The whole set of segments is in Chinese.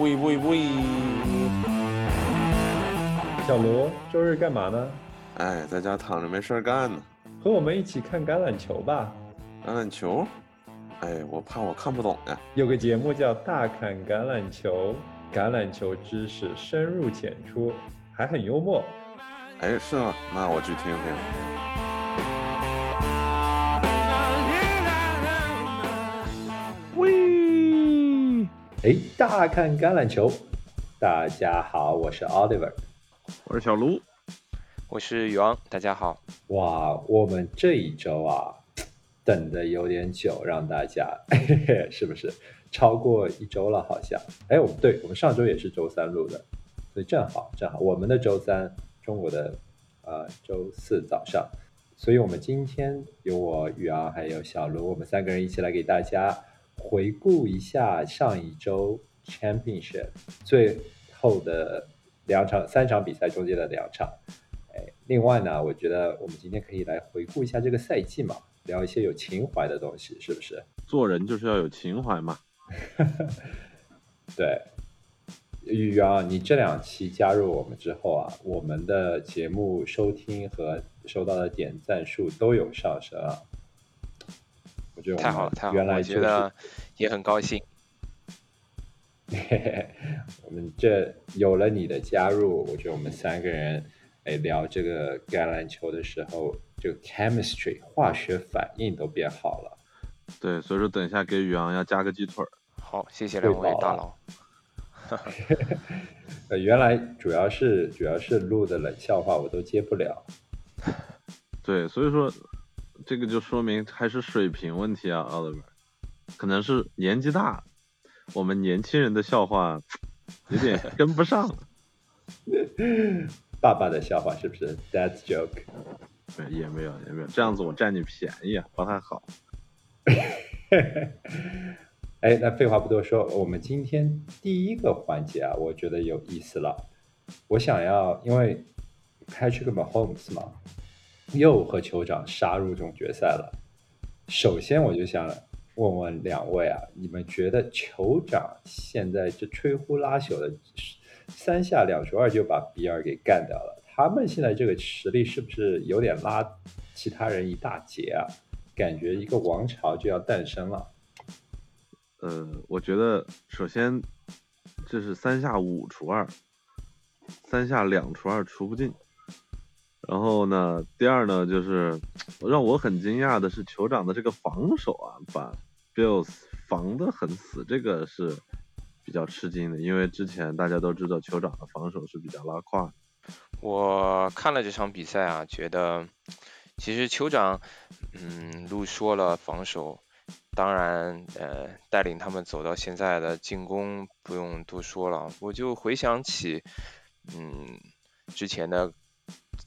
喂喂喂！小罗，周日干嘛呢？哎，在家躺着没事儿干呢。和我们一起看橄榄球吧。橄榄球？哎，我怕我看不懂呀。有个节目叫《大侃橄榄球》，橄榄球知识深入浅出，还很幽默。哎，是吗？那我去听听。哎，大看橄榄球，大家好，我是 Oliver，我是小卢，我是宇昂，大家好。哇，我们这一周啊，等的有点久，让大家 是不是超过一周了？好像，哎，我们对我们上周也是周三录的，所以正好正好，我们的周三，中国的呃周四早上，所以我们今天有我宇昂还有小卢，我们三个人一起来给大家。回顾一下上一周 Championship 最后的两场、三场比赛中间的两场，哎，另外呢，我觉得我们今天可以来回顾一下这个赛季嘛，聊一些有情怀的东西，是不是？做人就是要有情怀嘛。对，宇阳，你这两期加入我们之后啊，我们的节目收听和收到的点赞数都有上升啊。太好了，太好了！我觉得也很高兴。我们这有了你的加入，我觉得我们三个人哎聊这个橄榄球的时候，就 chemistry 化学反应都变好了。对，所以说等一下给宇昂要加个鸡腿儿。好，谢谢两位大佬。呃，原来主要是主要是录的冷笑话我都接不了。对，所以说。这个就说明还是水平问题啊，奥特曼，可能是年纪大，我们年轻人的笑话有点 跟不上。爸爸的笑话是不是？That's joke。也没有也没有，这样子我占你便宜啊，不太好。哎，那废话不多说，我们今天第一个环节啊，我觉得有意思了。我想要，因为 Patrick Mahomes 嘛。又和酋长杀入总决赛了。首先，我就想问问两位啊，你们觉得酋长现在这吹呼拉朽的三下两除二就把比尔给干掉了？他们现在这个实力是不是有点拉其他人一大截啊？感觉一个王朝就要诞生了。呃，我觉得首先这是三下五除二，三下两除二除不进。然后呢，第二呢，就是让我很惊讶的是酋长的这个防守啊，把 Bills 防得很死，这个是比较吃惊的，因为之前大家都知道酋长的防守是比较拉胯。我看了这场比赛啊，觉得其实酋长，嗯，路说了防守，当然，呃，带领他们走到现在的进攻不用多说了，我就回想起，嗯，之前的。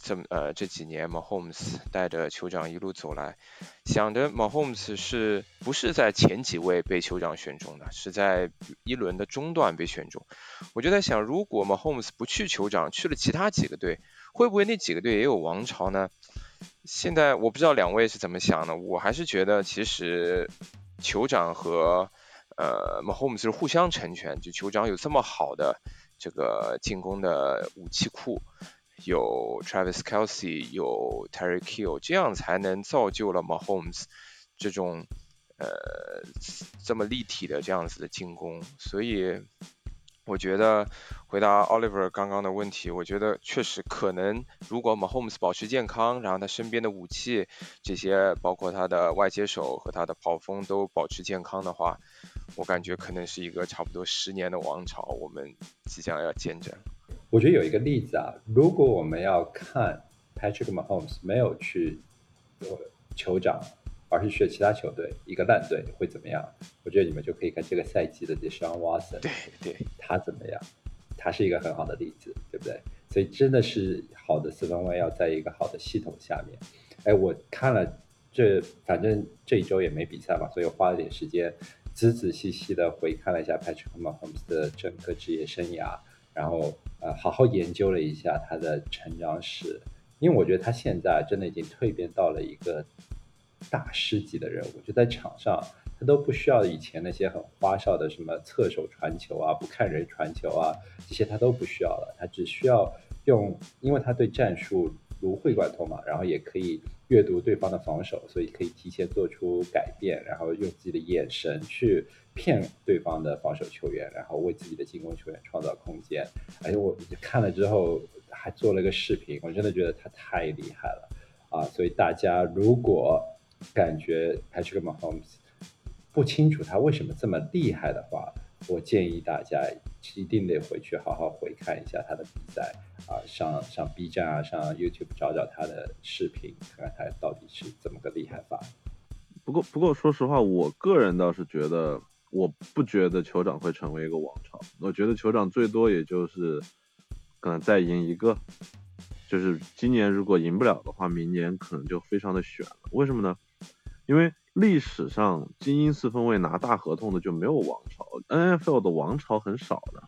这么呃这几年，Mahomes 带着酋长一路走来，想着 Mahomes 是不是在前几位被酋长选中的，是在一轮的中段被选中。我就在想，如果 Mahomes 不去酋长，去了其他几个队，会不会那几个队也有王朝呢？现在我不知道两位是怎么想的，我还是觉得其实酋长和呃 Mahomes 是互相成全，就酋长有这么好的这个进攻的武器库。有 Travis Kelsey，有 Terry Kill，这样才能造就了 Mahomes 这种呃这么立体的这样子的进攻。所以我觉得回答 Oliver 刚刚的问题，我觉得确实可能，如果 Mahomes 保持健康，然后他身边的武器这些，包括他的外接手和他的跑锋都保持健康的话，我感觉可能是一个差不多十年的王朝，我们即将要见证。我觉得有一个例子啊，如果我们要看 Patrick Mahomes 没有去酋长，而是去其他球队，一个烂队会怎么样？我觉得你们就可以看这个赛季的 Deshaun Watson，对对，他怎么样？他是一个很好的例子，对不对？所以真的是好的四分卫要在一个好的系统下面。哎，我看了这，反正这一周也没比赛嘛，所以我花了点时间仔仔细细的回看了一下 Patrick Mahomes 的整个职业生涯。然后呃，好好研究了一下他的成长史，因为我觉得他现在真的已经蜕变到了一个大师级的人物。就在场上，他都不需要以前那些很花哨的什么侧手传球啊、不看人传球啊，这些他都不需要了，他只需要用，因为他对战术如会贯通嘛，然后也可以阅读对方的防守，所以可以提前做出改变，然后用自己的眼神去骗对方的防守球员，然后为自己的进攻球员创造空间。哎，我看了之后还做了个视频，我真的觉得他太厉害了啊！所以大家如果感觉 Patrick Mahomes 不清楚他为什么这么厉害的话，我建议大家一定得回去好好回看一下他的比赛啊，上上 B 站啊，上 YouTube 找找他的视频，看看他到底是怎么个厉害法。不过，不过说实话，我个人倒是觉得，我不觉得酋长会成为一个王朝。我觉得酋长最多也就是可能再赢一个，就是今年如果赢不了的话，明年可能就非常的悬了。为什么呢？因为历史上精英四分卫拿大合同的就没有王朝，NFL 的王朝很少的，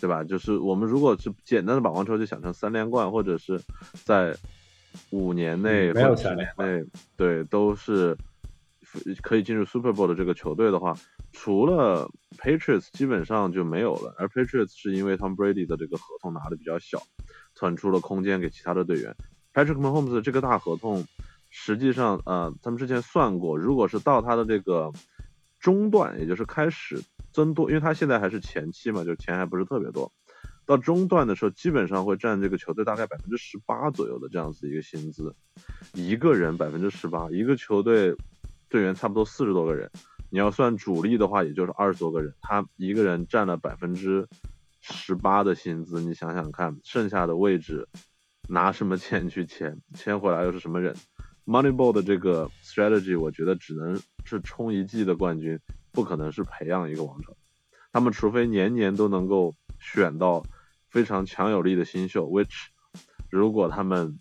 对吧？就是我们如果是简单的把王朝就想成三连冠，或者是在五年内没有三连冠年内，对，都是可以进入 Super Bowl 的这个球队的话，除了 Patriots 基本上就没有了。而 Patriots 是因为 Tom Brady 的这个合同拿的比较小，腾出了空间给其他的队员。Patrick Mahomes 这个大合同，实际上呃，他们之前算过，如果是到他的这个中段，也就是开始增多，因为他现在还是前期嘛，就是钱还不是特别多。到中段的时候，基本上会占这个球队大概百分之十八左右的这样子一个薪资，一个人百分之十八，一个球队队员差不多四十多个人，你要算主力的话，也就是二十多个人，他一个人占了百分之十八的薪资，你想想看，剩下的位置拿什么钱去签？签回来又是什么人？Moneyball 的这个 strategy，我觉得只能是冲一季的冠军，不可能是培养一个王朝。他们除非年年都能够选到非常强有力的新秀，which 如果他们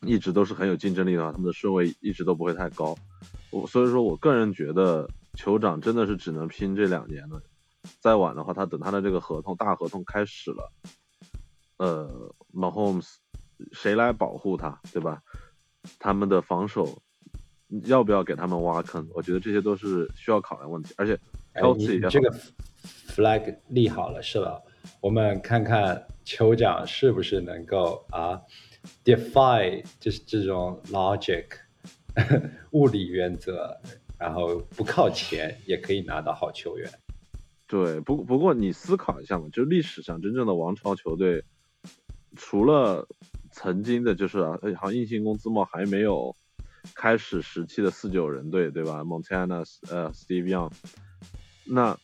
一直都是很有竞争力的话，他们的顺位一直都不会太高。我所以说我个人觉得酋长真的是只能拼这两年了，再晚的话，他等他的这个合同大合同开始了，呃，Mahomes 谁来保护他，对吧？他们的防守要不要给他们挖坑？我觉得这些都是需要考量问题，而且哎这个 flag 立好了是吧？我们看看酋长是不是能够啊 defy 就是这种 logic 物理原则，然后不靠钱也可以拿到好球员。对，不不过你思考一下嘛，就历史上真正的王朝球队，除了曾经的，就是啊，呃好像硬性工资帽还没有开始时期的四九人队，对吧？Montana，呃，Steve Young，那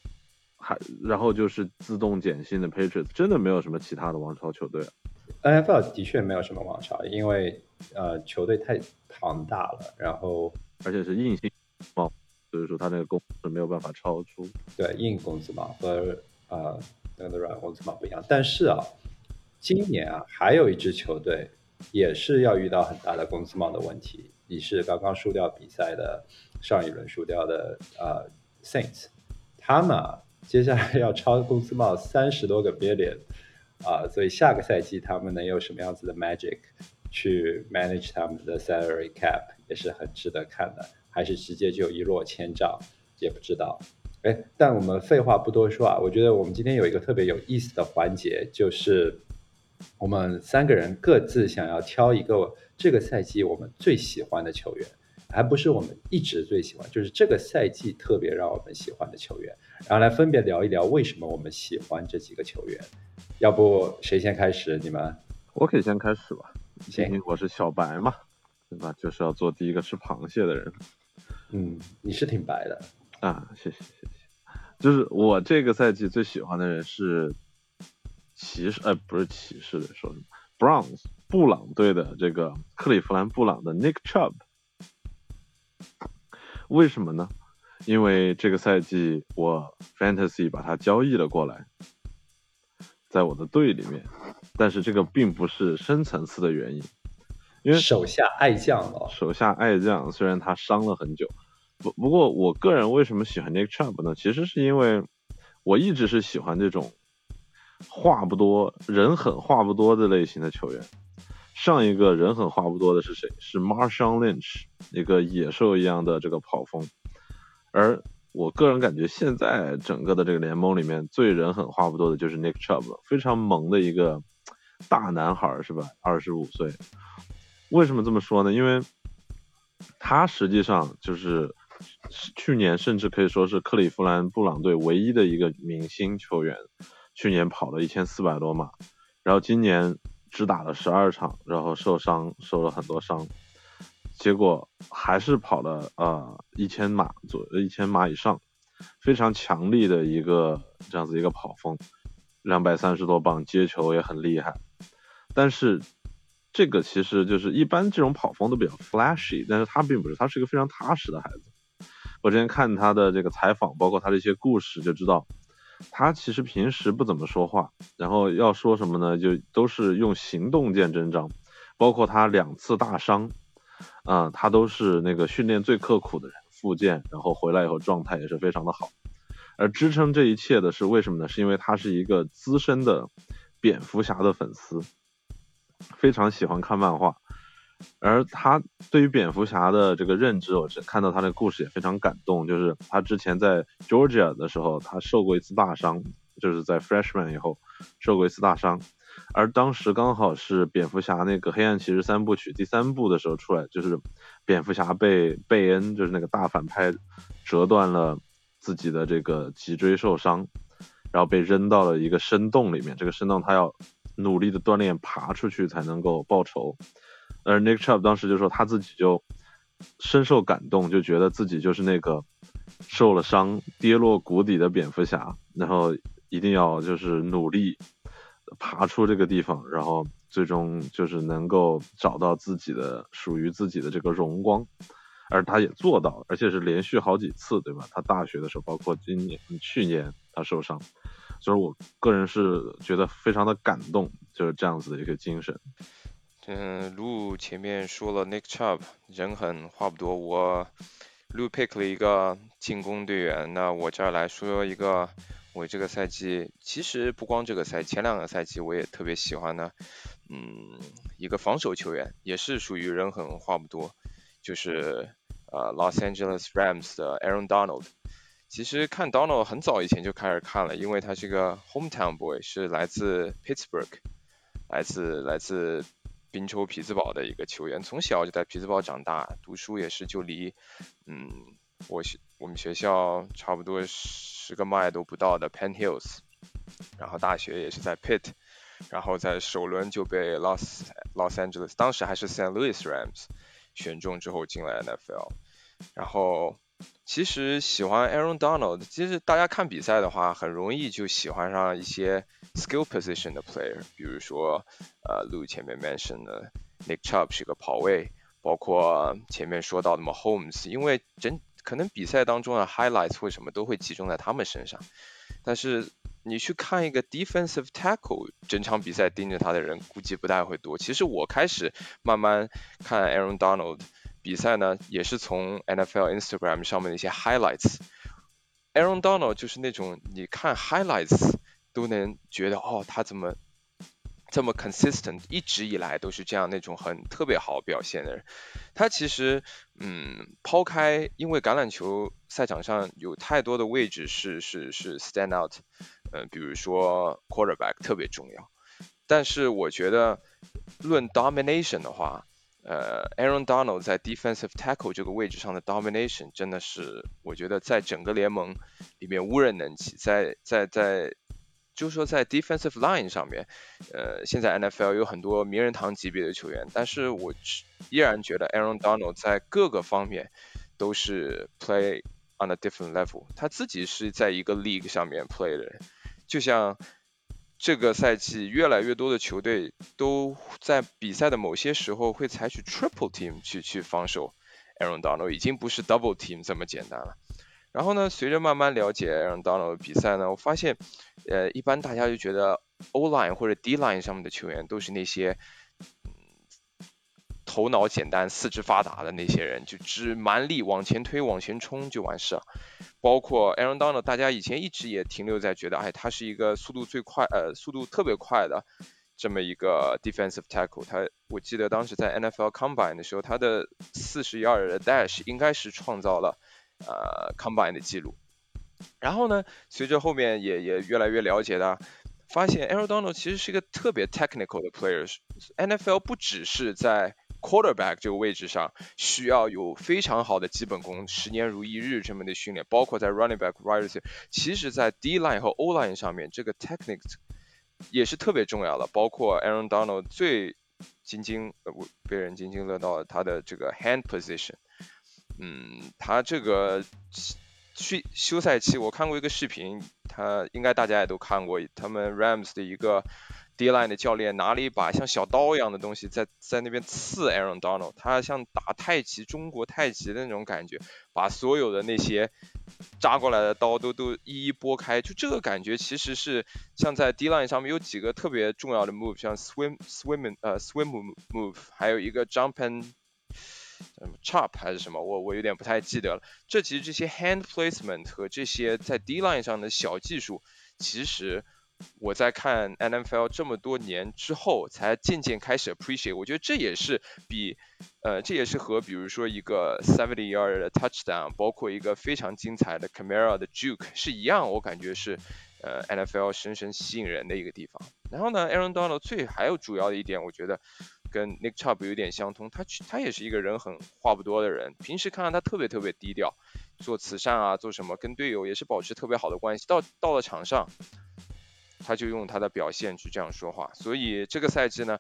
还然后就是自动减薪的 Patriots，真的没有什么其他的王朝球队。NFL 的确没有什么王朝，因为呃球队太庞大了，然后而且是硬性帽，所以说他那个工资没有办法超出。对硬工资帽和呃那个软工资帽不一样。但是啊，今年啊还有一支球队也是要遇到很大的工资帽的问题，也是刚刚输掉比赛的上一轮输掉的呃 Saints，他们啊接下来要超工资帽三十多个 billion 啊、所以下个赛季他们能有什么样子的 magic 去 manage 他们的 salary cap 也是很值得看的，还是直接就一落千丈也不知道。哎，但我们废话不多说啊，我觉得我们今天有一个特别有意思的环节，就是我们三个人各自想要挑一个这个赛季我们最喜欢的球员，还不是我们一直最喜欢，就是这个赛季特别让我们喜欢的球员，然后来分别聊一聊为什么我们喜欢这几个球员。要不谁先开始？你们我可以先开始吧，毕行竟我是小白嘛，对吧？就是要做第一个吃螃蟹的人。嗯，你是挺白的，啊，谢谢谢谢。就是我这个赛季最喜欢的人是骑士，呃，不是骑士的，说什么？Browns 布朗队的这个克利夫兰布朗的 Nick Chubb。为什么呢？因为这个赛季我 Fantasy 把他交易了过来，在我的队里面，但是这个并不是深层次的原因，因为手下爱将哦。手下爱将，虽然他伤了很久，不不过我个人为什么喜欢 Nick Chubb 呢？其实是因为我一直是喜欢这种话不多、人狠话不多的类型的球员。上一个人狠话不多的是谁？是 Marshawn Lynch，一个野兽一样的这个跑锋。而我个人感觉现在整个的这个联盟里面最人狠话不多的就是 Nick Chubb，非常萌的一个大男孩是吧？二十五岁。为什么这么说呢？因为他实际上就是去年甚至可以说是克利夫兰布朗队唯一的一个明星球员，去年跑了一千四百多码，然后今年只打了十二场，然后受伤受了很多伤。结果还是跑了呃一千码左一千码以上，非常强力的一个这样子一个跑风，两百三十多磅接球也很厉害。但是这个其实就是一般这种跑风都比较 flashy，但是他并不是，他是一个非常踏实的孩子。我之前看他的这个采访，包括他的一些故事，就知道他其实平时不怎么说话，然后要说什么呢，就都是用行动见真章。包括他两次大伤。啊，他都是那个训练最刻苦的人，复健，然后回来以后状态也是非常的好。而支撑这一切的是为什么呢？是因为他是一个资深的蝙蝠侠的粉丝，非常喜欢看漫画。而他对于蝙蝠侠的这个认知，我是看到他的故事也非常感动。就是他之前在 Georgia 的时候，他受过一次大伤，就是在 Freshman 以后受过一次大伤。而当时刚好是蝙蝠侠那个黑暗骑士三部曲第三部的时候出来，就是蝙蝠侠被贝恩，就是那个大反派，折断了自己的这个脊椎受伤，然后被扔到了一个深洞里面。这个深洞他要努力的锻炼爬出去才能够报仇。而 Nick Chubb 当时就说他自己就深受感动，就觉得自己就是那个受了伤跌落谷底的蝙蝠侠，然后一定要就是努力。爬出这个地方，然后最终就是能够找到自己的属于自己的这个荣光，而他也做到了，而且是连续好几次，对吧？他大学的时候，包括今年、去年他受伤，所以我个人是觉得非常的感动，就是这样子的一个精神。嗯，路前面说了 Nick Chubb 人狠话不多，我路 pick 了一个进攻队员，那我这儿来说一个。我这个赛季其实不光这个赛，前两个赛季我也特别喜欢的，嗯，一个防守球员，也是属于人狠话不多，就是呃 Los Angeles Rams 的 Aaron Donald。其实看 Donald 很早以前就开始看了，因为他是个 hometown boy，是来自 Pittsburgh，来自来自宾州匹兹堡的一个球员，从小就在匹兹堡长大，读书也是就离嗯我学我们学校差不多。十个迈都不到的 Penn Hills，然后大学也是在 Pitt，然后在首轮就被 Los Los Angeles，当时还是 San Luis Rams 选中之后进了 NFL，然后其实喜欢 Aaron Donald，其实大家看比赛的话，很容易就喜欢上一些 skill position 的 player，比如说呃 Lu 前面 mention 的 Nick Chubb 是个跑位，包括前面说到的 Mahomes，因为整可能比赛当中的 highlights 或什么都会集中在他们身上，但是你去看一个 defensive tackle，整场比赛盯着他的人估计不太会多。其实我开始慢慢看 Aaron Donald 比赛呢，也是从 NFL Instagram 上面的一些 highlights。Aaron Donald 就是那种你看 highlights 都能觉得哦，他怎么？这么 consistent，一直以来都是这样那种很特别好表现的人。他其实，嗯，抛开因为橄榄球赛场上有太多的位置是是是 stand out，嗯，比如说 quarterback 特别重要。但是我觉得论 domination 的话，呃，Aaron Donald 在 defensive tackle 这个位置上的 domination 真的是我觉得在整个联盟里面无人能及。在在在就说，在 defensive line 上面，呃，现在 NFL 有很多名人堂级别的球员，但是我依然觉得 Aaron Donald 在各个方面都是 play on a different level。他自己是在一个 league 上面 play 的人，就像这个赛季越来越多的球队都在比赛的某些时候会采取 triple team 去去防守 Aaron Donald，已经不是 double team 这么简单了。然后呢，随着慢慢了解 Aaron Donald 的比赛呢，我发现，呃，一般大家就觉得 O line 或者 D line 上面的球员都是那些，头脑简单、四肢发达的那些人，就只蛮力往前推、往前冲就完事了。包括 Aaron Donald，大家以前一直也停留在觉得，哎，他是一个速度最快，呃，速度特别快的这么一个 defensive tackle。他，我记得当时在 NFL Combine 的时候，他的四十一二的 dash 应该是创造了。呃 combine 的记录。然后呢，随着后面也也越来越了解的，发现 Aaron Donald 其实是一个特别 technical 的 player。NFL 不只是在 quarterback 这个位置上需要有非常好的基本功，十年如一日这么的训练，包括在 running back、wide receiver，其实在 D line 和 O line 上面，这个 technique 也是特别重要的。包括 Aaron Donald 最津津呃被人津津乐道的他的这个 hand position，嗯，他这个。休休赛期，我看过一个视频，他应该大家也都看过，他们 Rams 的一个 D line 的教练拿了一把像小刀一样的东西，在在那边刺 Aaron Donald，他像打太极，中国太极的那种感觉，把所有的那些扎过来的刀都都一一拨开，就这个感觉其实是像在 D line 上面有几个特别重要的 move，像 swim swimming 呃 swim move，还有一个 jump and 什么 chop 还是什么，我我有点不太记得了。这其实这些 hand placement 和这些在 D line 上的小技术，其实我在看 NFL 这么多年之后，才渐渐开始 appreciate。我觉得这也是比呃，这也是和比如说一个 seventy yard 的 touchdown，包括一个非常精彩的 Camara 的 juke 是一样，我感觉是呃 NFL 深深吸引人的一个地方。然后呢，Aaron Donald 最还有主要的一点，我觉得。跟 Nick Chubb 有点相通，他他也是一个人很话不多的人，平时看到他特别特别低调，做慈善啊，做什么，跟队友也是保持特别好的关系。到到了场上，他就用他的表现去这样说话。所以这个赛季呢，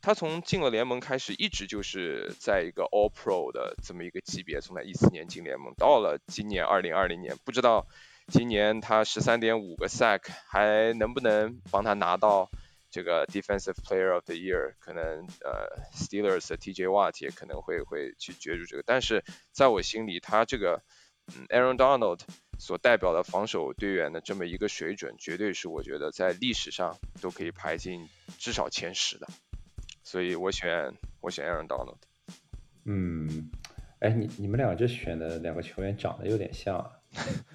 他从进了联盟开始，一直就是在一个 All Pro 的这么一个级别。从他一四年进联盟，到了今年二零二零年，不知道今年他十三点五个 sack 还能不能帮他拿到。这个 Defensive Player of the Year 可能呃 Steelers 的 TJ Watt 也可能会会去角逐这个，但是在我心里，他这个嗯 Aaron Donald 所代表的防守队员的这么一个水准，绝对是我觉得在历史上都可以排进至少前十的，所以我选我选 Aaron Donald。嗯，哎，你你们俩这选的两个球员长得有点像啊。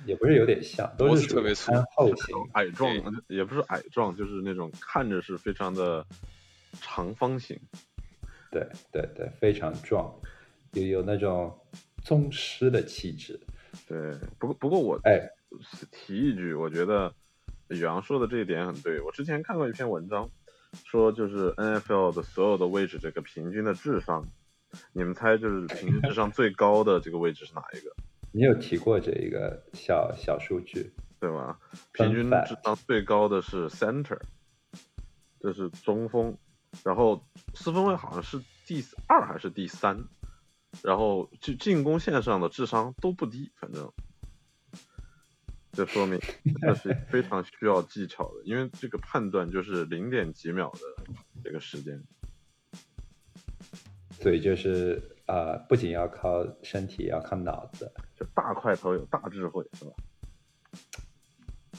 也不是有点像，都是特别粗厚型、矮壮，也不是矮壮，就是那种看着是非常的长方形。对对对，非常壮，有有那种宗师的气质。对，不过不过我哎提一句，我觉得宇阳说的这一点很对。我之前看过一篇文章，说就是 NFL 的所有的位置这个平均的智商，你们猜就是平均智商最高的这个位置是哪一个？你有提过这一个小小数据，对吗？平均智商最高的是 center，这是中锋，然后四分卫好像是第二还是第三，然后就进攻线上的智商都不低，反正，这说明 这是非常需要技巧的，因为这个判断就是零点几秒的这个时间，所以就是呃，不仅要靠身体，要靠脑子。就大块头有大智慧，是吧？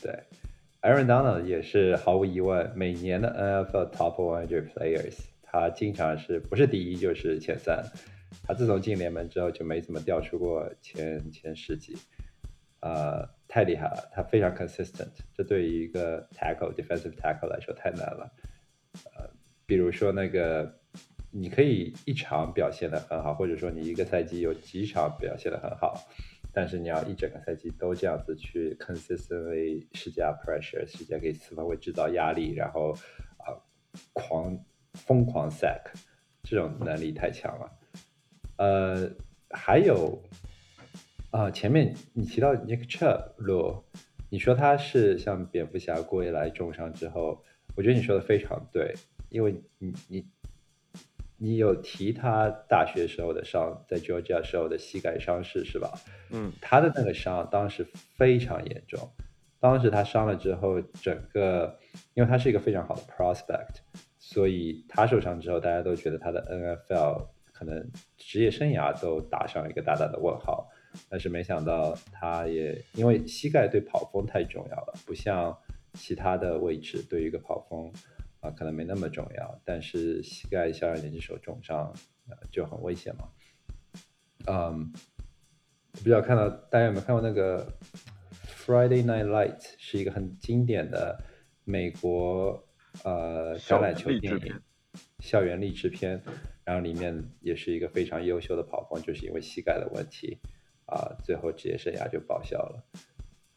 对，Aaron Donald 也是毫无疑问每年的 NFL Top 100 Players，他经常是不是第一就是前三。他自从进联盟之后就没怎么掉出过前前十几，呃，太厉害了，他非常 consistent，这对于一个 tackle defensive tackle 来说太难了。呃，比如说那个，你可以一场表现的很好，或者说你一个赛季有几场表现的很好。但是你要一整个赛季都这样子去 consistently 施加 pressure，施加给四方位制造压力，然后啊狂疯狂 sack，这种能力太强了。呃，还有啊，前面你提到 Nick Chubb，你说他是像蝙蝠侠归来重伤之后，我觉得你说的非常对，因为你你。你有提他大学时候的伤，在 Georgia 时候的膝盖伤势是吧？嗯，他的那个伤当时非常严重，当时他伤了之后，整个因为他是一个非常好的 prospect，所以他受伤之后，大家都觉得他的 NFL 可能职业生涯都打上一个大大的问号。但是没想到他也因为膝盖对跑锋太重要了，不像其他的位置对于一个跑锋。啊，可能没那么重要，但是膝盖小二年级手重伤，呃，就很危险嘛。嗯，不知道看到大家有没有看过那个《Friday Night Lights》，是一个很经典的美国呃橄榄球电影，校园励志片。然后里面也是一个非常优秀的跑锋，就是因为膝盖的问题，啊，最后职业生涯就报销了。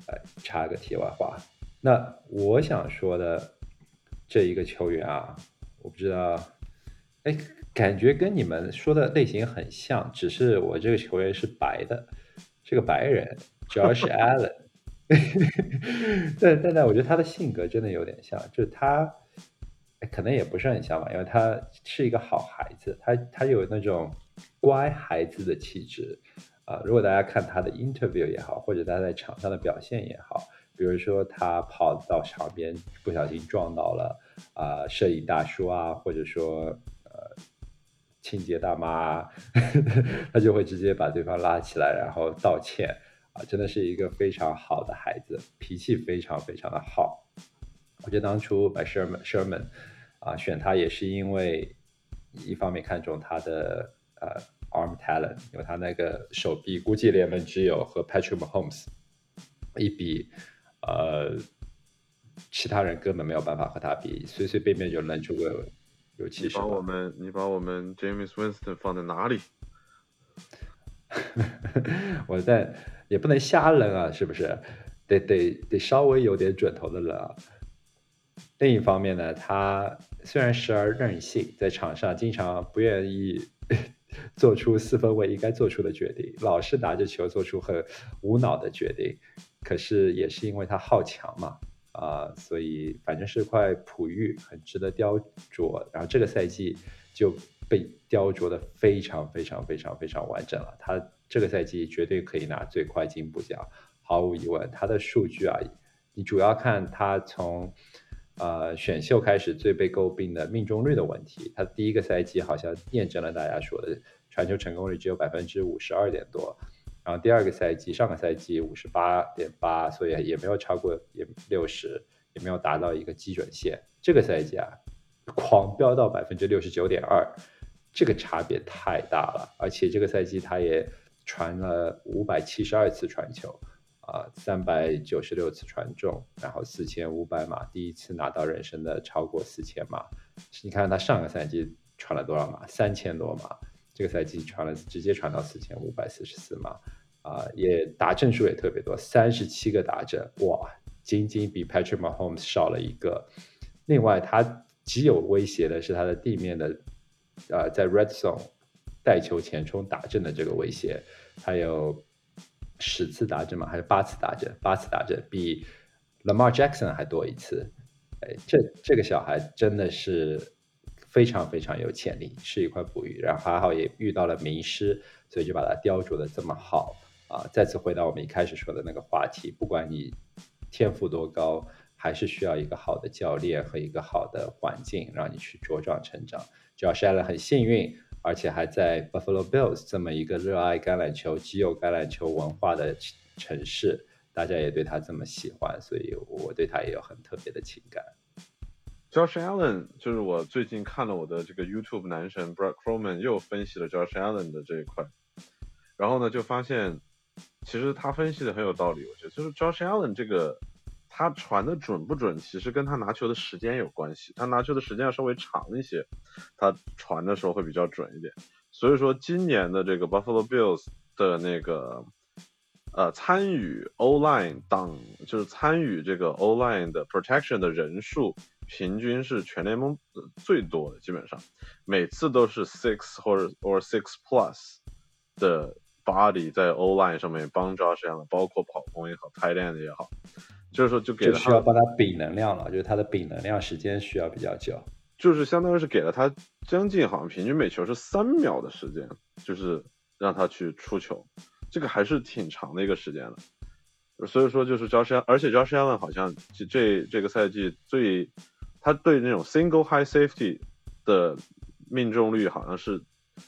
哎，插个题外话，那我想说的这一个球员啊，我不知道，哎，感觉跟你们说的类型很像，只是我这个球员是白的，是个白人，Josh Allen。但 但但，我觉得他的性格真的有点像，就是他可能也不是很像吧，因为他是一个好孩子，他他有那种乖孩子的气质。啊，如果大家看他的 interview 也好，或者他在场上的表现也好，比如说他跑到场边不小心撞到了啊摄影大叔啊，或者说呃清洁大妈呵呵，他就会直接把对方拉起来，然后道歉啊，真的是一个非常好的孩子，脾气非常非常的好。我觉得当初把 Sherman Sherman 啊选他也是因为一方面看中他的呃。Arm talent，因为他那个手臂估计联盟只有和 Patrick Mahomes 一比，呃，其他人根本没有办法和他比，随随便便就扔出个有气势。把我们，你把我们 James Winston 放在哪里？我在也不能瞎扔啊，是不是？得得得稍微有点准头的扔啊。另一方面呢，他虽然时而任性，在场上经常不愿意。做出四分卫应该做出的决定，老是拿着球做出很无脑的决定，可是也是因为他好强嘛，啊，所以反正是块璞玉，很值得雕琢。然后这个赛季就被雕琢的非常非常非常非常完整了。他这个赛季绝对可以拿最快进步奖，毫无疑问。他的数据啊，你主要看他从。呃，选秀开始最被诟病的命中率的问题，他第一个赛季好像验证了大家说的传球成功率只有百分之五十二点多，然后第二个赛季上个赛季五十八点八，所以也没有超过也六十，也没有达到一个基准线。这个赛季啊，狂飙到百分之六十九点二，这个差别太大了，而且这个赛季他也传了五百七十二次传球。啊，三百九十六次传中，然后四千五百码，第一次拿到人生的超过四千码。你看他上个赛季传了多少码？三千多码。这个赛季传了，直接传到四千五百四十四码。啊，也打正数也特别多，三十七个打正，哇，仅仅比 Patrick Mahomes 少了一个。另外，他极有威胁的是他的地面的，呃，在 Red Zone 带球前冲打正的这个威胁，还有。十次打针吗？还是八次打针？八次打针比 Lamar Jackson 还多一次。哎，这这个小孩真的是非常非常有潜力，是一块璞玉。然后还好也遇到了名师，所以就把他雕琢的这么好啊！再次回到我们一开始说的那个话题，不管你天赋多高，还是需要一个好的教练和一个好的环境，让你去茁壮成长。Josh Allen 很幸运。而且还在 Buffalo Bills 这么一个热爱橄榄球、极有橄榄球文化的城市，大家也对他这么喜欢，所以我对他也有很特别的情感。Josh Allen 就是我最近看了我的这个 YouTube 男神 Brad Croman 又分析了 Josh Allen 的这一块，然后呢就发现其实他分析的很有道理，我觉得就是 Josh Allen 这个。他传的准不准，其实跟他拿球的时间有关系。他拿球的时间要稍微长一些，他传的时候会比较准一点。所以说，今年的这个 Buffalo Bills 的那个呃参与 O line 挡，就是参与这个 O line 的 protection 的人数，平均是全联盟最多的，基本上每次都是 six 或者 or six plus 的 body 在 O line 上面帮 Josh Allen，包括跑攻也好，拍练的也好。就是说，就给了需要帮他比能量了，就是他的比能量时间需要比较久，就是相当于是给了他将近好像平均每球是三秒的时间，就是让他去出球，这个还是挺长的一个时间了。所以说，就是 Josh，而且 Josh Allen 好像这这个赛季最他对那种 single high safety 的命中率好像是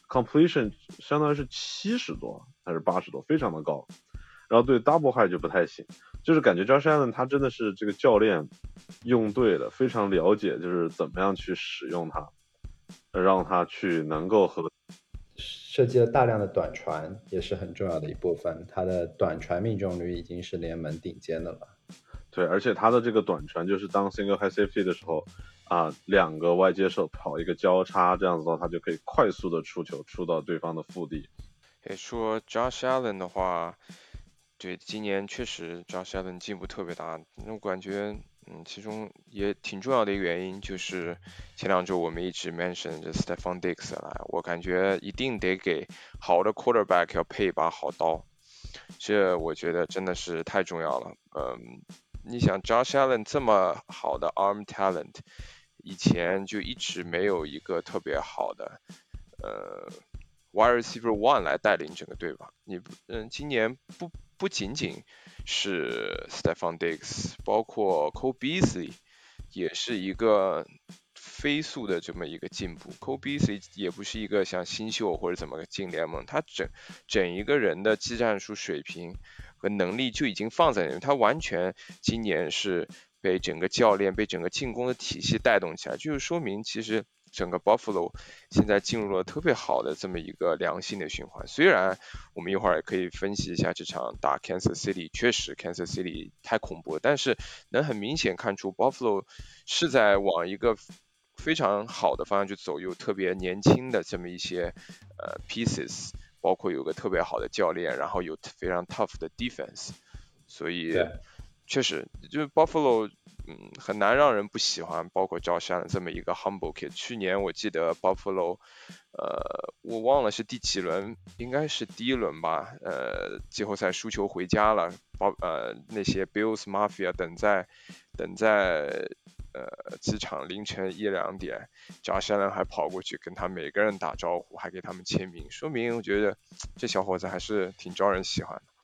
completion 相当于是七十多还是八十多，非常的高。然后对 double high 就不太行。就是感觉 Josh Allen 他真的是这个教练用对了，非常了解，就是怎么样去使用它，让他去能够和设计了大量的短传，也是很重要的一部分。他的短传命中率已经是联盟顶尖的了。对，而且他的这个短传就是当 single high safety 的时候啊，两个外接手跑一个交叉，这样子的话，他就可以快速的出球，出到对方的腹地。诶，说 Josh Allen 的话，对，今年确实 Josh Allen 进步特别大。我感觉，嗯，其中也挺重要的一个原因就是前两周我们一直 mention 这 Stephon Diggs 来，我感觉一定得给好的 quarterback 要配一把好刀，这我觉得真的是太重要了。嗯，你想 Josh Allen 这么好的 arm talent，以前就一直没有一个特别好的，呃。Wide receiver one 来带领整个队吧。你嗯，今年不不仅仅是 Stephon Diggs，包括 Cole Beasley 也是一个飞速的这么一个进步。Cole Beasley 也不是一个像新秀或者怎么进联盟，他整整一个人的技战术水平和能力就已经放在那里，他完全今年是被整个教练、被整个进攻的体系带动起来，就是说明其实。整个 Buffalo 现在进入了特别好的这么一个良性的循环。虽然我们一会儿也可以分析一下这场打 Kansas City，确实 Kansas City 太恐怖了，但是能很明显看出 Buffalo 是在往一个非常好的方向去走，有特别年轻的这么一些呃 pieces，包括有个特别好的教练，然后有非常 tough 的 defense，所以确实就是 Buffalo。嗯，很难让人不喜欢，包括 Josh Allen 这么一个 humble kid。去年我记得 Buffalo，呃，我忘了是第几轮，应该是第一轮吧。呃，季后赛输球回家了，包呃那些 Bills Mafia 等在等在呃机场凌晨一两点，Josh Allen 还跑过去跟他每个人打招呼，还给他们签名，说明我觉得这小伙子还是挺招人喜欢的。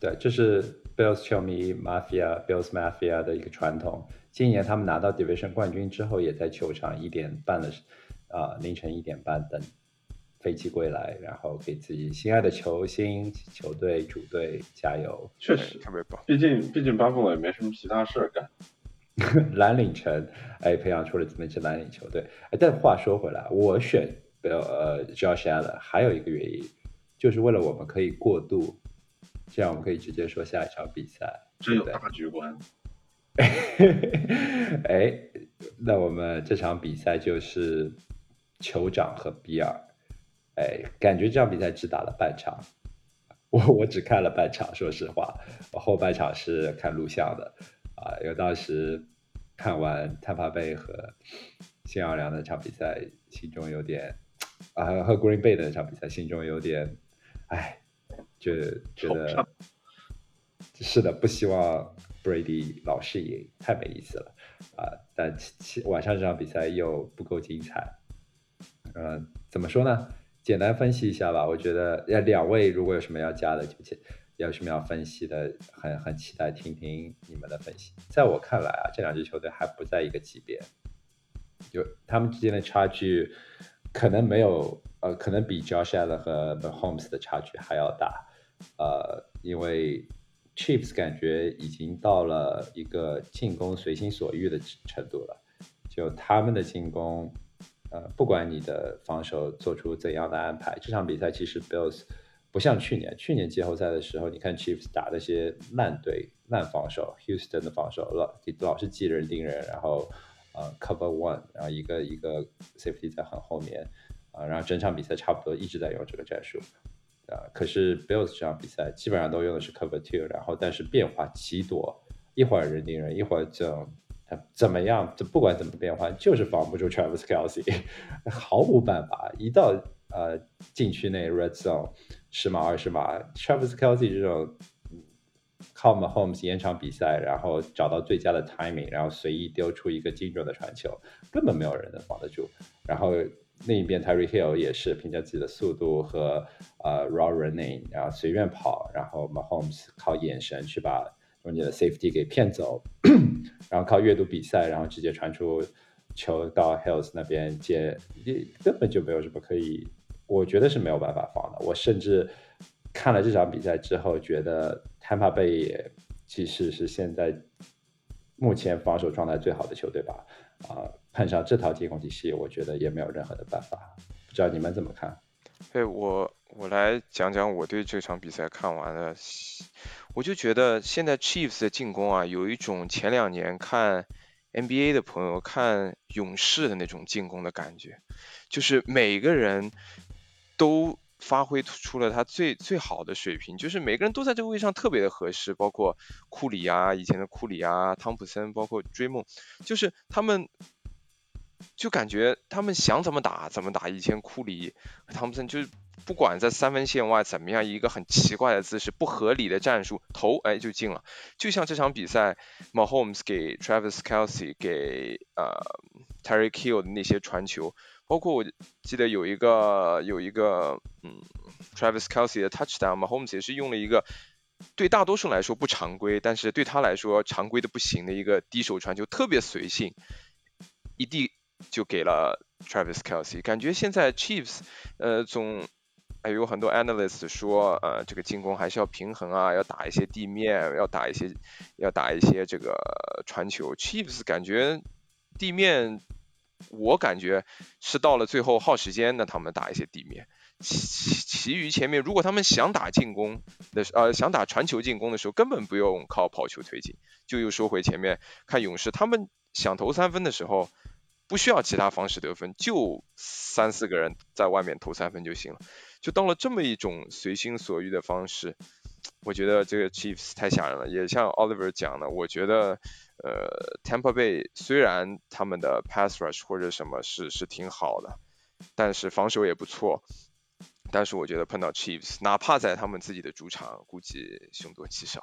对，这是 Bills 球迷 Mafia Bills Mafia 的一个传统。今年他们拿到 Division 冠军之后，也在球场一点半的啊凌晨一点半等飞机归来，然后给自己心爱的球星、球队、主队加油。确实特别棒，毕竟毕竟 Buffalo 也没什么其他事儿干。蓝领城哎，培养出了这么一支蓝领球队。哎，但话说回来，我选 Bill 呃 Josh Allen 还有一个原因，就是为了我们可以过渡。这样我们可以直接说下一场比赛。这有大局观。哎，那我们这场比赛就是酋长和比尔。哎，感觉这场比赛只打了半场。我我只看了半场，说实话，我后半场是看录像的。啊，因为当时看完坦帕贝和新奥尔良那场比赛，心中有点啊，和 Green Bay 的那场比赛，心中有点哎。就觉得是的，不希望 Brady 老是赢，太没意思了啊！但晚上这场比赛又不够精彩，嗯，怎么说呢？简单分析一下吧。我觉得，要两位如果有什么要加的，就有什么要分析的，很很期待听听你们的分析。在我看来啊，这两支球队还不在一个级别，有他们之间的差距可能没有，呃，可能比 Josh Allen 和 Mahomes 的差距还要大。呃，因为 Chiefs 感觉已经到了一个进攻随心所欲的程度了，就他们的进攻，呃，不管你的防守做出怎样的安排，这场比赛其实 Bills 不像去年，去年季后赛的时候，你看 Chiefs 打那些烂队、烂防守，Houston 的防守老老是记人盯人，然后呃 Cover One，然后一个一个 Safety 在很后面，啊，然后整场比赛差不多一直在用这个战术。啊，可是 Bills 这场比赛基本上都用的是 Cover Two，然后但是变化极多，一会儿人盯人，一会儿就怎么样，就不管怎么变化，就是防不住 Travis Kelsey，毫无办法。一到呃禁区内 Red Zone 十码二十码，Travis Kelsey 这种靠 Mahomes 延长比赛，然后找到最佳的 timing，然后随意丢出一个精准的传球，根本没有人能防得住。然后。另一边，Terry Hill 也是凭借自己的速度和呃 raw running，然后随便跑，然后 Mahomes 靠眼神去把中间的 safety 给骗走，然后靠阅读比赛，然后直接传出球到 Hills 那边接，根本就没有什么可以，我觉得是没有办法防的。我甚至看了这场比赛之后，觉得 Tampa Bay 也其实是现在目前防守状态最好的球队吧，啊。碰上这套进攻体系，我觉得也没有任何的办法。不知道你们怎么看？对我，我来讲讲我对这场比赛看完了，我就觉得现在 Chiefs 的进攻啊，有一种前两年看 NBA 的朋友看勇士的那种进攻的感觉，就是每个人都发挥出了他最最好的水平，就是每个人都在这个位置上特别的合适，包括库里啊，以前的库里啊，汤普森，包括追梦，就是他们就感觉他们想怎么打怎么打。以前库里、汤普森就是不管在三分线外怎么样，一个很奇怪的姿势、不合理的战术投，哎就进了。就像这场比赛，Mahomes 给 Travis Kelsey 给呃 Terry Kill 的那些传球。包括我记得有一个有一个嗯，Travis Kelsey 的 touchdown，Mahomes 也是用了一个对大多数来说不常规，但是对他来说常规的不行的一个低手传球，特别随性，一递就给了 Travis Kelsey。感觉现在 Chiefs 呃总还有很多 analyst 说呃这个进攻还是要平衡啊，要打一些地面，要打一些要打一些这个传球。Chiefs 感觉地面。我感觉是到了最后耗时间，那他们打一些地面，其其其余前面如果他们想打进攻的呃想打传球进攻的时候，根本不用靠跑球推进。就又说回前面看勇士，他们想投三分的时候，不需要其他方式得分，就三四个人在外面投三分就行了。就到了这么一种随心所欲的方式，我觉得这个 Chiefs 太吓人了。也像 Oliver 讲的，我觉得。呃，Tampa Bay 虽然他们的 pass rush 或者什么是是挺好的，但是防守也不错。但是我觉得碰到 Chiefs，哪怕在他们自己的主场，估计凶多吉少。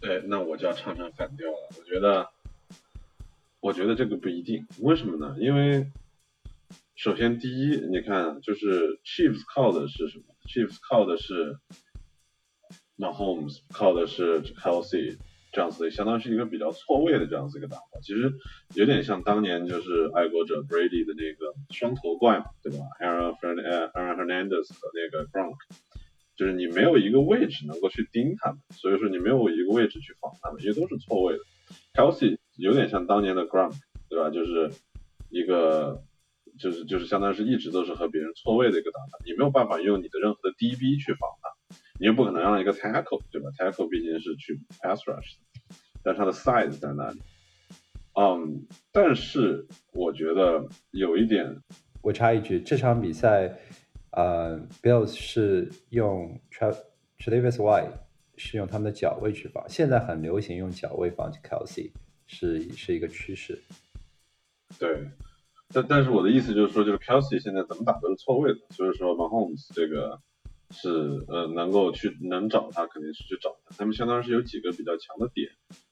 对，那我就要唱唱反调了。我觉得，我觉得这个不一定。为什么呢？因为首先第一，你看，就是 Chiefs 靠的是什么？Chiefs 靠的是 Mahomes，靠的是 Kelsey。这样子相当于是一个比较错位的这样子一个打法，其实有点像当年就是爱国者 Brady 的那个双头怪嘛，对吧？Aaron Aaron Hernandez 和那个 Gronk，就是你没有一个位置能够去盯他们，所以说你没有一个位置去防他们，因为都是错位的。Kelsey 有点像当年的 Gronk，对吧？就是一个就是就是相当于是一直都是和别人错位的一个打法，你没有办法用你的任何的 DB 去防他。你又不可能让一个 tackle 对吧？tackle 毕竟是去 pass rush 的，但他的 size 在那里。嗯，但是我觉得有一点，我插一句，这场比赛，呃，Bills 是用 Travis White 是用他们的脚位去防，现在很流行用脚位防 Kelsey，是是一个趋势。对，但但是我的意思就是说，就是 Kelsey 现在怎么打都是错位的，所以说 Mahomes 这个。是呃，能够去能找他，肯定是去找他。他们相当于是有几个比较强的点，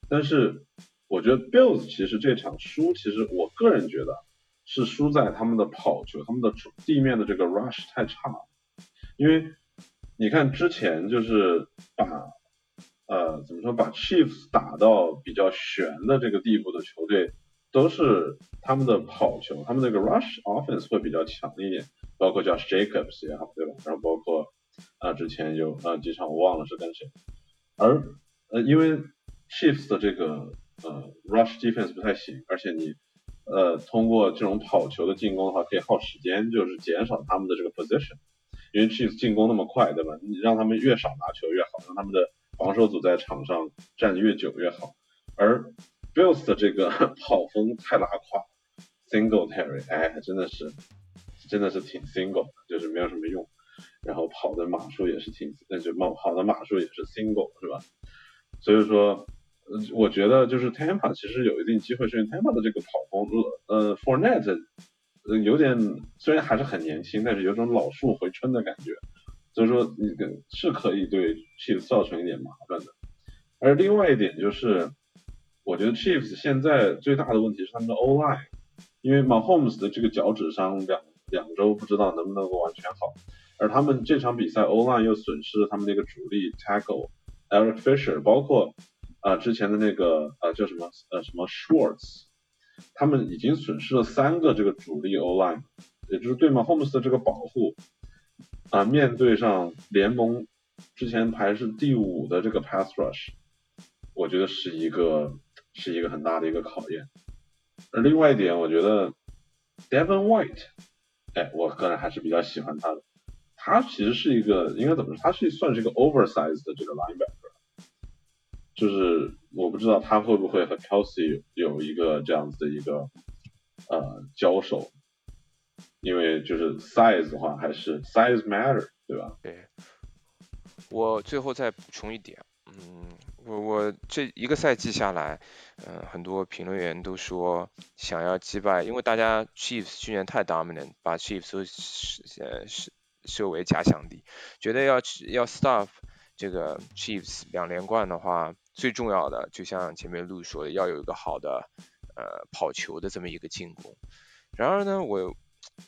但是我觉得 Bills 其实这场输，其实我个人觉得是输在他们的跑球，他们的地面的这个 rush 太差。因为你看之前就是把呃怎么说把 Chiefs 打到比较悬的这个地步的球队，都是他们的跑球，他们那个 rush offense 会比较强一点，包括叫 Jacobs 也好，对吧？然后包括。啊，之前有啊几场我忘了是跟谁，而呃因为 Chiefs 的这个呃 rush defense 不太行，而且你呃通过这种跑球的进攻的话可以耗时间，就是减少他们的这个 position，因为 Chiefs 进攻那么快，对吧？你让他们越少拿球越好，让他们的防守组在场上站越久越好。而 Bills 的这个跑风太拉胯，single Terry，哎，真的是真的是挺 single，就是没有什么用。然后跑的码数也是挺，那就跑跑的码数也是 single 是吧？所以说，我觉得就是 Tampa 其实有一定机会，是因为 Tampa 的这个跑风，呃，Fornet 有点虽然还是很年轻，但是有种老树回春的感觉，所以说你是可以对 Chiefs 造成一点麻烦的。而另外一点就是，我觉得 Chiefs 现在最大的问题是他们的 O line，因为 Mahomes 的这个脚趾伤两两周不知道能不能够完全好。而他们这场比赛，O line 又损失了他们那个主力 tackle Eric Fisher，包括啊之前的那个呃叫什么呃什么 Schwartz，他们已经损失了三个这个主力 O line，也就是对 Mahomes 的这个保护啊，面对上联盟之前排是第五的这个 pass rush，我觉得是一个是一个很大的一个考验。而另外一点，我觉得 Devon White，哎，我个人还是比较喜欢他的。他其实是一个应该怎么说？他是算是一个 oversize 的这个 linebacker，就是我不知道他会不会和 Kelsey 有一个这样子的一个呃交手，因为就是 size 的话，还是 size matter，对吧？对。我最后再补充一点，嗯，我我这一个赛季下来，嗯，很多评论员都说想要击败，因为大家 Chiefs 去年太 dominant，把 Chiefs 都呃设设为假想敌，觉得要要 stop 这个 Chiefs 两连冠的话，最重要的就像前面路说的，要有一个好的呃跑球的这么一个进攻。然而呢，我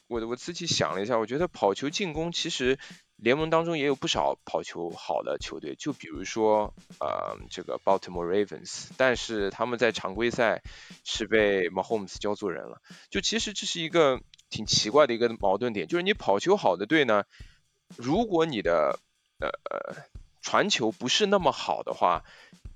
我我自己想了一下，我觉得跑球进攻其实。联盟当中也有不少跑球好的球队，就比如说呃这个 Baltimore Ravens，但是他们在常规赛是被 Mahomes 教做人了。就其实这是一个挺奇怪的一个矛盾点，就是你跑球好的队呢，如果你的呃传球不是那么好的话。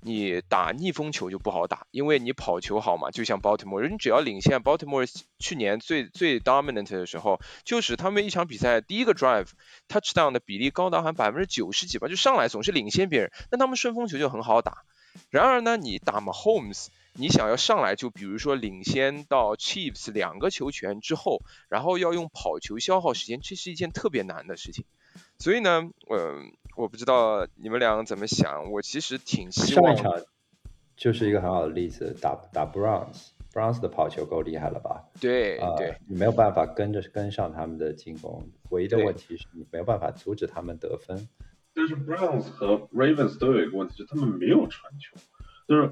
你打逆风球就不好打，因为你跑球好嘛，就像 Baltimore，你只要领先 Baltimore 去年最最 dominant 的时候，就是他们一场比赛第一个 drive touchdown 的比例高达好像百分之九十几吧，就上来总是领先别人，那他们顺风球就很好打。然而呢，你打 Mahomes，你想要上来就比如说领先到 Chiefs 两个球权之后，然后要用跑球消耗时间，这是一件特别难的事情。所以呢，嗯。我不知道你们两个怎么想，我其实挺希望。上一场就是一个很好的例子，打打 Browns，Browns 的跑球够厉害了吧？对对，你没有办法跟着跟上他们的进攻，唯一的问题是你没有办法阻止他们得分。但是 Browns 和 Ravens 都有一个问题，就是他们没有传球，就是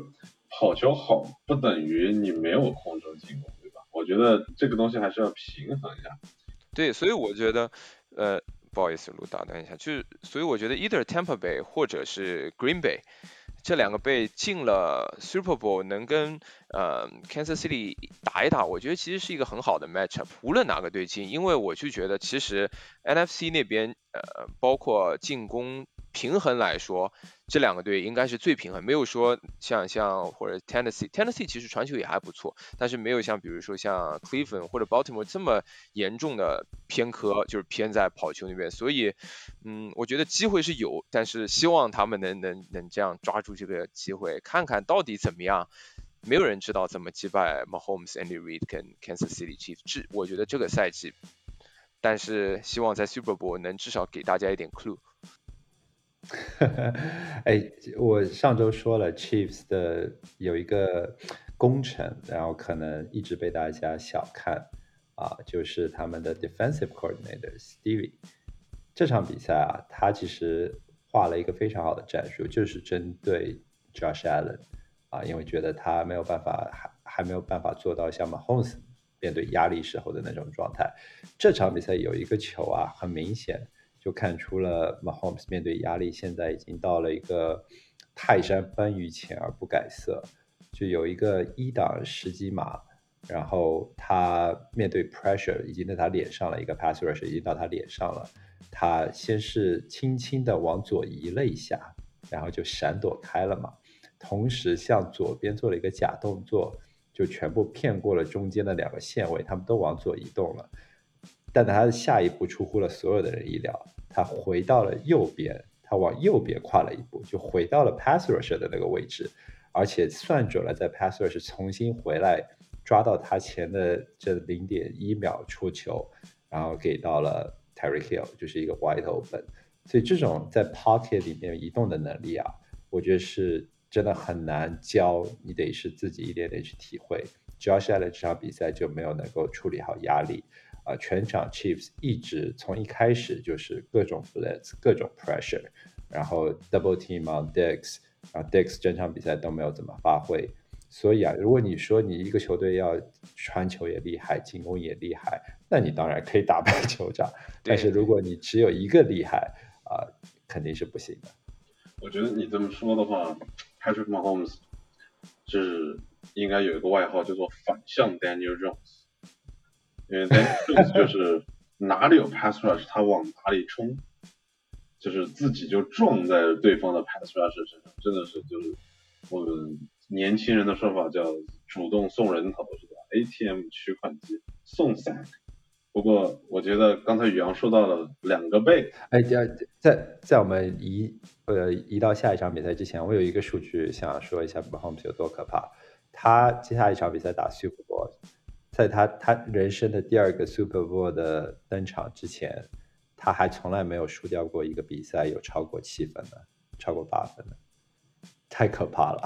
跑球好不等于你没有控制进攻，对吧？我觉得这个东西还是要平衡一下。对，所以我觉得，呃。不好意思，路打断一下，就是所以我觉得 either Tampa Bay 或者是 Green Bay 这两个被进了 Super Bowl 能跟呃 Kansas City 打一打，我觉得其实是一个很好的 matchup。无论哪个队进，因为我就觉得其实 NFC 那边呃包括进攻。平衡来说，这两个队应该是最平衡，没有说像像或者 Tennessee，Tennessee 其实传球也还不错，但是没有像比如说像 Cleveland 或者 Baltimore 这么严重的偏科，就是偏在跑球那边。所以，嗯，我觉得机会是有，但是希望他们能能能这样抓住这个机会，看看到底怎么样。没有人知道怎么击败 Mahomes、Andy Reid 跟 Kansas City Chiefs。这我觉得这个赛季，但是希望在 Super Bowl 能至少给大家一点 clue。哎，我上周说了，Chiefs 的有一个功臣，然后可能一直被大家小看啊，就是他们的 defensive coordinator Stevie。这场比赛啊，他其实画了一个非常好的战术，就是针对 Josh Allen 啊，因为觉得他没有办法，还还没有办法做到像 Mahomes 面对压力时候的那种状态。这场比赛有一个球啊，很明显。就看出了 Mahomes 面对压力，现在已经到了一个泰山崩于前而不改色。就有一个一档十几码，然后他面对 pressure 已经在他脸上了，一个 pass rush 已经到他脸上了。他先是轻轻的往左移了一下，然后就闪躲开了嘛。同时向左边做了一个假动作，就全部骗过了中间的两个线位，他们都往左移动了。但他的下一步出乎了所有的人意料，他回到了右边，他往右边跨了一步，就回到了 pass rusher 的那个位置，而且算准了在 pass rusher 重新回来抓到他前的这零点一秒出球，然后给到了 Terry Hill，就是一个 wide open。所以这种在 pocket 里面移动的能力啊，我觉得是真的很难教，你得是自己一点点去体会。Joshua 的这场比赛就没有能够处理好压力。啊，全场 Chiefs 一直从一开始就是各种 blitz，各种 pressure，然后 double team on Dix，啊 Dix 整场比赛都没有怎么发挥。所以啊，如果你说你一个球队要传球也厉害，进攻也厉害，那你当然可以打败酋长。但是如果你只有一个厉害，啊，肯定是不行的。我觉得你这么说的话，Patrick Mahomes 就是应该有一个外号叫做反向 Daniel Jones。因为 Daniel 就是哪里有 pass rush，他往哪里冲，就是自己就撞在对方的 pass rush 身上，真的是就是我们年轻人的说法叫主动送人头，是吧？ATM 取款机送 sack。不过我觉得刚才宇阳说到了两个倍，哎，在在在我们移呃移到下一场比赛之前，我有一个数据想说一下 Mahomes 有多可怕。他接下来一场比赛打 Super Bowl。在他他人生的第二个 Super Bowl 的登场之前，他还从来没有输掉过一个比赛有超过七分的，超过八分的，太可怕了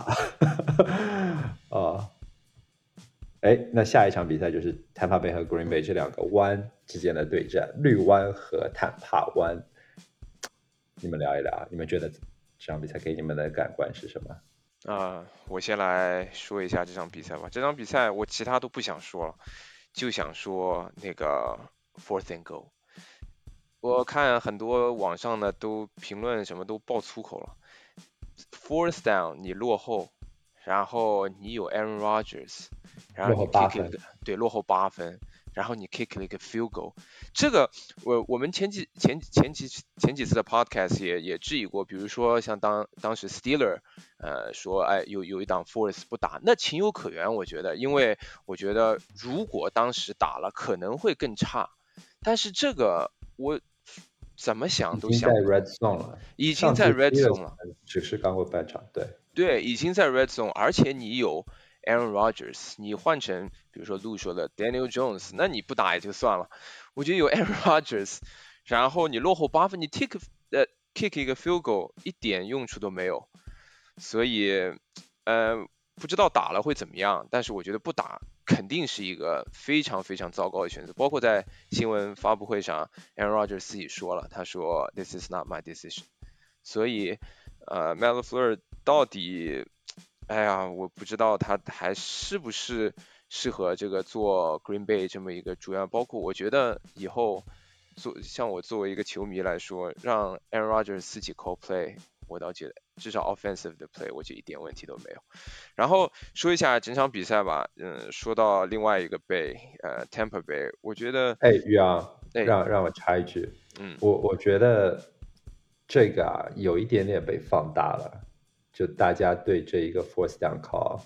啊！哎，那下一场比赛就是 Tampa Bay 和 Green Bay 这两个湾之间的对战，绿湾和坦帕湾。你们聊一聊，你们觉得这场比赛给你们的感官是什么？啊，我先来说一下这场比赛吧。这场比赛我其他都不想说了，就想说那个 Fourth and Go。我看很多网上的都评论什么都爆粗口了。Fourth down 你落后，然后你有 Aaron Rodgers，然后你 kick 对落后八分。然后你 kick 了一个 field goal，这个我我们前几前前几前几次的 podcast 也也质疑过，比如说像当当时 Steeler，呃说哎有有一档 force 不打，那情有可原，我觉得，因为我觉得如果当时打了可能会更差，但是这个我怎么想都想已经在 red zone 了，已经在 red zone 了，只是刚过半场，对。对，已经在 red zone，而且你有。Aaron Rodgers，你换成比如说路说的 Daniel Jones，那你不打也就算了。我觉得有 Aaron Rodgers，然后你落后八分，你 kick 呃 kick 一个 field goal 一点用处都没有。所以呃不知道打了会怎么样，但是我觉得不打肯定是一个非常非常糟糕的选择。包括在新闻发布会上，Aaron Rodgers 自己说了，他说 This is not my decision。所以呃 m e l f l e r 到底。哎呀，我不知道他还是不是适合这个做 Green Bay 这么一个主要。包括我觉得以后做像我作为一个球迷来说，让 Aaron Rodgers 自己 call play，我倒觉得至少 offensive 的 play 我就一点问题都没有。然后说一下整场比赛吧，嗯，说到另外一个 Bay，呃，Tampa Bay，我觉得，哎，宇阳，让让我插一句，嗯，我我觉得这个啊有一点点被放大了。就大家对这一个 force down call，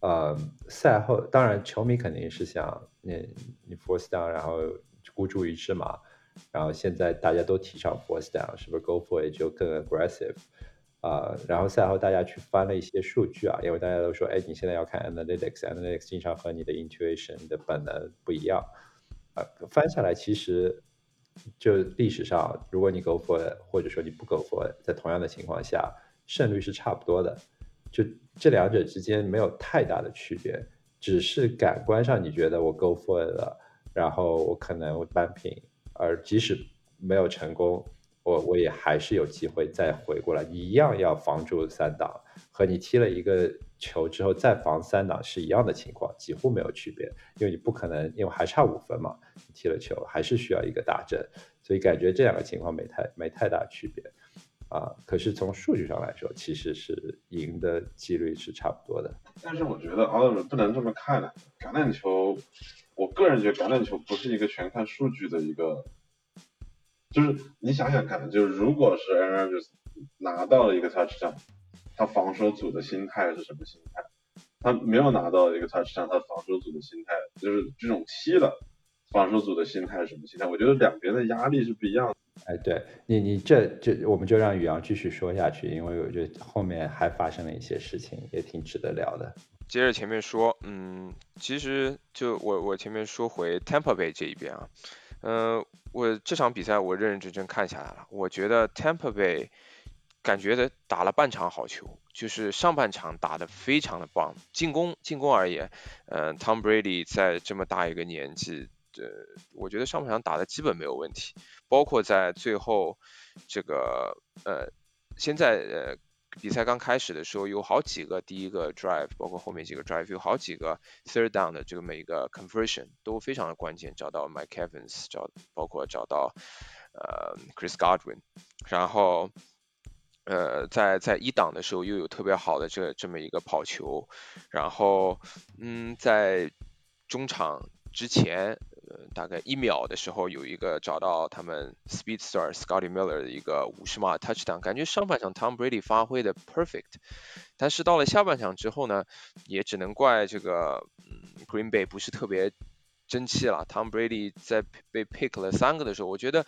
呃，赛后当然球迷肯定是想你你 force down，然后孤注一掷嘛，然后现在大家都提倡 force down，是不是 go for it 就更 aggressive 啊？然后赛后大家去翻了一些数据啊，因为大家都说，哎，你现在要看 analytics，analytics 经常和你的 intuition 的本能不一样啊。翻下来其实就历史上，如果你 go for it，或者说你不 go for it，在同样的情况下。胜率是差不多的，就这两者之间没有太大的区别，只是感官上你觉得我 go for it 了，然后我可能会扳平，而即使没有成功，我我也还是有机会再回过来，一样要防住三档，和你踢了一个球之后再防三档是一样的情况，几乎没有区别，因为你不可能，因为还差五分嘛，踢了球还是需要一个大阵，所以感觉这两个情况没太没太大区别。啊，可是从数据上来说，其实是赢的几率是差不多的。但是我觉得奥尔不能这么看的，橄榄球，我个人觉得橄榄球不是一个全看数据的一个，就是你想想看，就是如果是 Aaron 就是拿到了一个 touchdown，他防守组的心态是什么心态？他没有拿到一个 touchdown，他防守组的心态就是这种踢了，防守组的心态是什么心态？我觉得两边的压力是不一样的。哎，对你，你这这，我们就让宇阳继续说下去，因为我觉得后面还发生了一些事情，也挺值得聊的。接着前面说，嗯，其实就我我前面说回 Tampa Bay 这一边啊，嗯，我这场比赛我认认真真看下来了，我觉得 Tampa Bay 感觉的打了半场好球，就是上半场打的非常的棒，进攻进攻而言，嗯，Tom Brady 在这么大一个年纪。呃，我觉得上半场打的基本没有问题，包括在最后这个呃，现在呃比赛刚开始的时候，有好几个第一个 drive，包括后面几个 drive，有好几个 third down 的这个每一个 conversion 都非常的关键，找到 Mike Evans，找包括找到呃 Chris Godwin，然后呃在在一档的时候又有特别好的这这么一个跑球，然后嗯在中场之前。呃，大概一秒的时候，有一个找到他们 Speed Star Scotty Miller 的一个五十码 Touchdown，感觉上半场 Tom Brady 发挥的 perfect，但是到了下半场之后呢，也只能怪这个嗯 Green Bay 不是特别争气了。Tom Brady 在被 pick 了三个的时候，我觉得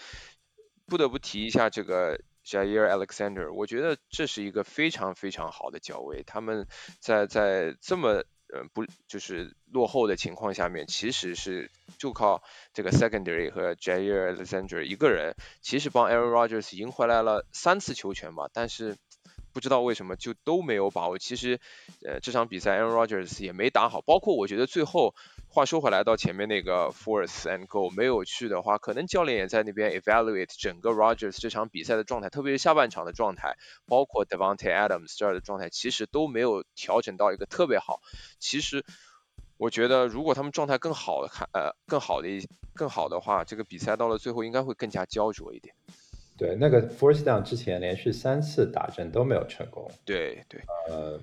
不得不提一下这个 Jair Alexander，我觉得这是一个非常非常好的脚位。他们在在这么嗯不就是落后的情况下面，其实是就靠这个 secondary 和 Jair Alexander 一个人，其实帮 Aaron Rodgers 赢回来了三次球权吧，但是。不知道为什么就都没有把握。其实，呃，这场比赛 Aaron Rodgers 也没打好。包括我觉得最后，话说回来到前面那个 Force and Go 没有去的话，可能教练也在那边 evaluate 整个 Rodgers 这场比赛的状态，特别是下半场的状态，包括 Devonte Adams 这儿的状态，其实都没有调整到一个特别好。其实，我觉得如果他们状态更好的看，呃，更好的一更好的话，这个比赛到了最后应该会更加焦灼一点。对，那个 Force Down 之前连续三次打针都没有成功。对对，呃，就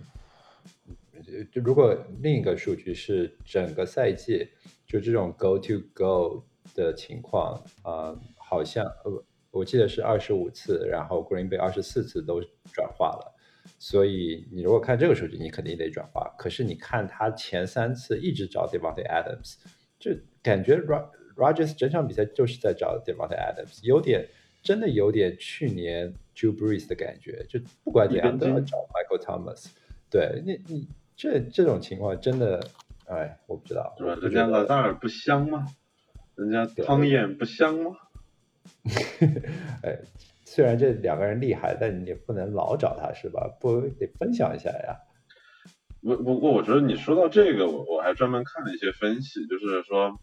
如果另一个数据是整个赛季就这种 Go to Go 的情况啊，好像呃，我记得是二十五次，然后 Green Bay 二十四次都转化了。所以你如果看这个数据，你肯定得转化。可是你看他前三次一直找 Devonte Adams，就感觉 Rogers 整场比赛就是在找 Devonte Adams，有点。真的有点去年 Joe Brees 的感觉，就不管怎样都要找 Michael Thomas。对，你你这这种情况真的，哎，我不知道。对吧？人家老大尔不香吗？人家汤眼不香吗？哎，虽然这两个人厉害，但你也不能老找他是吧？不得分享一下呀？不不过，我觉得你说到这个，我我还专门看了一些分析，就是说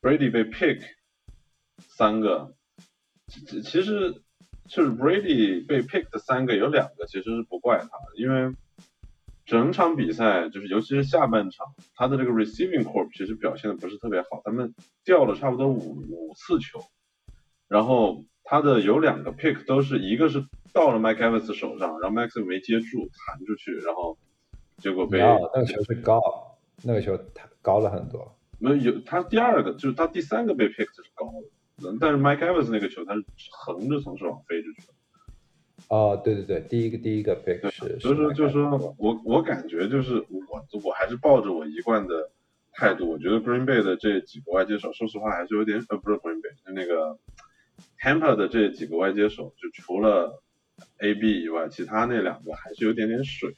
Brady 被 pick 三个。其其实，就是 Brady 被 pick 的三个有两个其实是不怪他，因为整场比赛就是尤其是下半场，他的这个 receiving corp 其实表现的不是特别好，他们掉了差不多五五次球，然后他的有两个 pick 都是一个是到了 Mike Evans 手上，然后 Mike 没接住弹出去，然后结果被那个球是高，那个球弹高了很多，没有有他第二个就是他第三个被 pick 是高的。但是 Mike Evans 那个球，他是横着从上往飞出去的。哦，对对对，第一个第一个 pick 是，就是就是说我我感觉就是我我还是抱着我一贯的态度，我觉得 Green Bay 的这几个外接手，说实话还是有点呃不是 Green Bay，就那个 Tampa 的这几个外接手，就除了 AB 以外，其他那两个还是有点点水。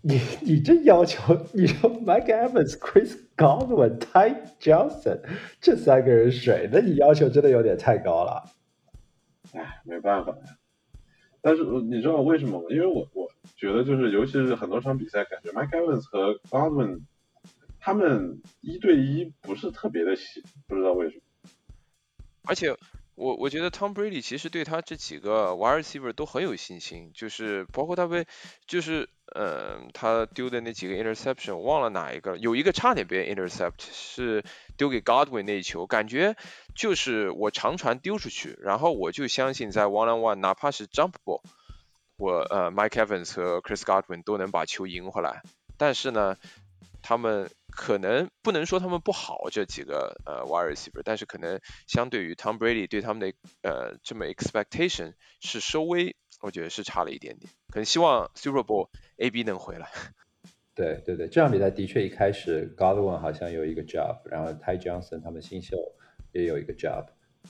你你这要求，你说 Mike Evans、Chris Godwin、Ty Johnson 这三个人水，那你要求真的有点太高了。哎，没办法呀。但是你知道为什么吗？因为我我觉得就是，尤其是很多场比赛，感觉 Mike Evans 和 Godwin 他们一对一不是特别的行，不知道为什么。而且。我我觉得 Tom Brady 其实对他这几个 wide receiver 都很有信心，就是包括他被，就是嗯，他丢的那几个 interception，我忘了哪一个，有一个差点被 intercept，是丢给 Godwin 那一球，感觉就是我长传丢出去，然后我就相信在 one on one，哪怕是 jump ball，我呃 Mike Evans 和 Chris Godwin 都能把球赢回来，但是呢，他们。可能不能说他们不好这几个呃 wide receiver，但是可能相对于 Tom Brady 对他们的呃这么 expectation 是稍微我觉得是差了一点点，可能希望 Super Bowl AB 能回来。对对对，这场比赛的确一开始 Godwin 好像有一个 job，然后 Ty Johnson 他们新秀也有一个 job，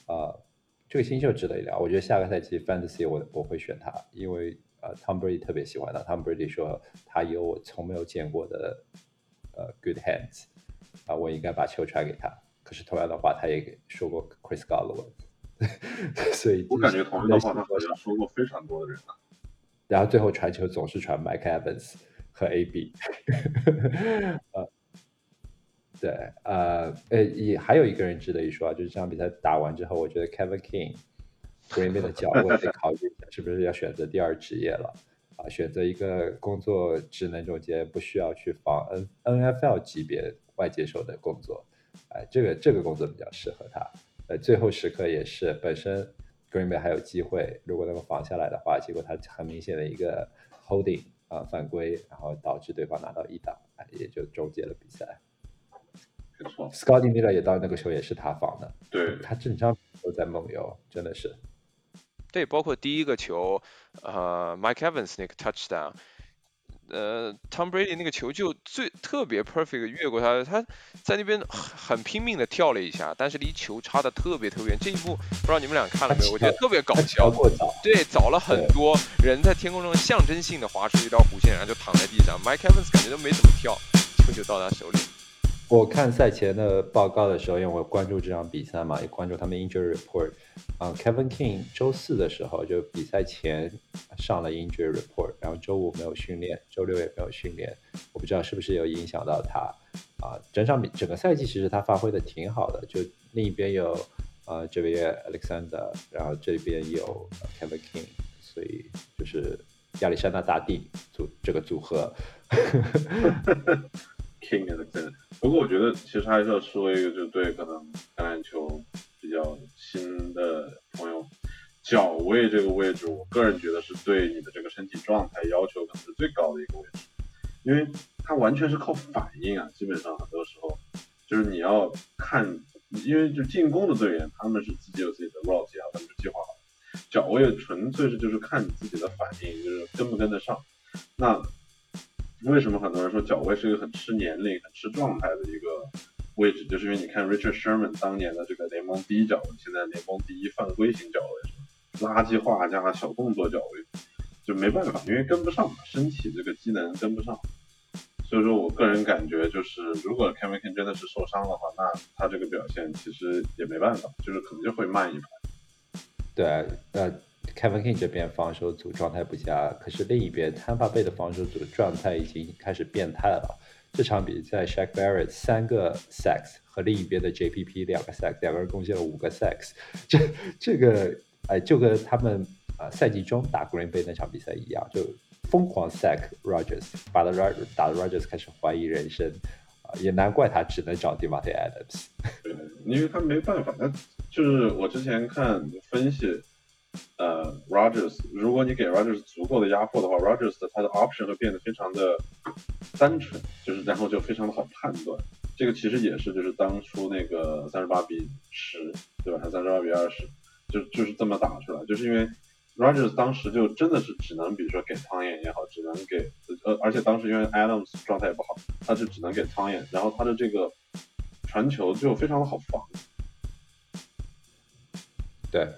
啊，这个新秀值得一聊。我觉得下个赛季 Fantasy 我我会选他，因为呃 Tom Brady 特别喜欢他，Tom Brady 说他有我从没有见过的。呃，good hands，啊，我应该把球传给他。可是同样的话，他也说过 Chris Godwin，所以我感觉同样的话他好像说过非常多的人了。然后最后传球总是传 Mike Evans 和 AB。呃，对，呃，呃，也还有一个人值得一说啊，就是这场比赛打完之后，我觉得 Kevin King Green Bay 的角度得考虑一下是不是要选择第二职业了。啊，选择一个工作职能中间，不需要去防 N N F L 级别外接手的工作，哎，这个这个工作比较适合他。呃，最后时刻也是本身 Green Bay 还有机会，如果能够防下来的话，结果他很明显的一个 holding 啊犯规，然后导致对方拿到一档，哎，也就终结了比赛。没错，Scotty Miller 也到那个时候也是他防的，对他整场都在梦游，真的是。对，包括第一个球，呃，Mike Evans 那个 touchdown，呃，Tom Brady 那个球就最特别 perfect 越过他，他在那边很拼命的跳了一下，但是离球差的特别特别远。这一步不知道你们俩看了没有？我觉得特别搞笑。对，早了很多人在天空中象征性的划出一道弧线，然后就躺在地上。Mike Evans 感觉都没怎么跳，球就到他手里。我看赛前的报告的时候，因为我关注这场比赛嘛，也关注他们 injury report。啊，Kevin King 周四的时候就比赛前上了 injury report，然后周五没有训练，周六也没有训练，我不知道是不是有影响到他。啊，整场比整个赛季其实他发挥的挺好的，就另一边有呃这边 Alexander，然后这边有 Kevin King，所以就是亚历山大大帝组这个组合。King and Alexander。不过我觉得其实还是要说一个，就对可能橄榄球比较新的朋友，脚位这个位置，我个人觉得是对你的这个身体状态要求可能是最高的一个位置，因为它完全是靠反应啊，基本上很多时候就是你要看，因为就进攻的队员他们是自己有自己的 route 啊，他们是计划好的，脚位纯粹是就是看你自己的反应，就是跟不跟得上。那为什么很多人说脚位是一个很吃年龄、很吃状态的一个位置？就是因为你看 Richard Sherman 当年的这个联盟第一脚位，现在联盟第一犯规型脚位，垃圾话加小动作脚位，就没办法，因为跟不上嘛，身体这个机能跟不上。所以说我个人感觉就是，如果 Kevin King 真的是受伤的话，那他这个表现其实也没办法，就是可能就会慢一拍。对，呃，Kevin King 这边防守组状态不佳，可是另一边 Tampa Bay 的防守组状态已经开始变态了。这场比赛 Shaq Barrett 三个 sacks 和另一边的 JPP 两个 sacks，两个人贡献了五个 sacks，这这个哎就跟他们啊、赛季中打 Green Bay 那场比赛一样，就疯狂 sack Rogers，把的 Rog 打的 Rogers 开始怀疑人生啊、也难怪他只能找 Devontae Adams。对，因为他没办法，他就是我之前看分析，呃，Rogers，如果你给 Rogers 足够的压迫的话，Rogers 的他的 option 会变得非常的单纯，就是然后就非常的好判断。这个其实也是就是当初那个三十八比十，对吧？还三十八比二十，就就是这么打出来，就是因为 Rogers 当时就真的是只能，比如说给汤眼也好，只能给呃，而且当时因为 Adams 状态也不好，他就只能给汤眼，然后他的这个传球就非常的好防。对，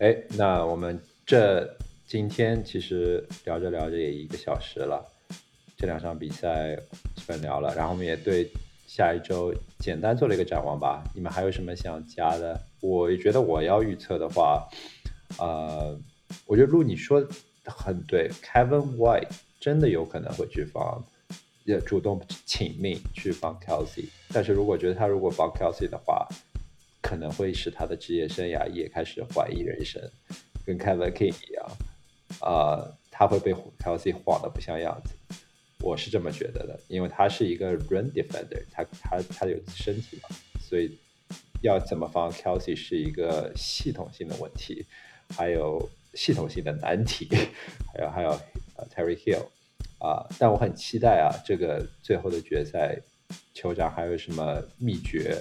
哎，那我们这今天其实聊着聊着也一个小时了，这两场比赛基本聊了，然后我们也对下一周简单做了一个展望吧。你们还有什么想加的？我觉得我要预测的话，呃，我觉得路你说的很对，Kevin White 真的有可能会去防，也主动请命去防 Kelsey，但是如果觉得他如果防 Kelsey 的话，可能会使他的职业生涯也开始怀疑人生，跟 Kevin King 一样，啊、他会被 Kelsey 晃得不像样子，我是这么觉得的，因为他是一个 run defender，他他他有身体嘛，所以要怎么防 Kelsey 是一个系统性的问题，还有系统性的难题，还有还有呃 Terry Hill 啊、但我很期待啊，这个最后的决赛，酋长还有什么秘诀？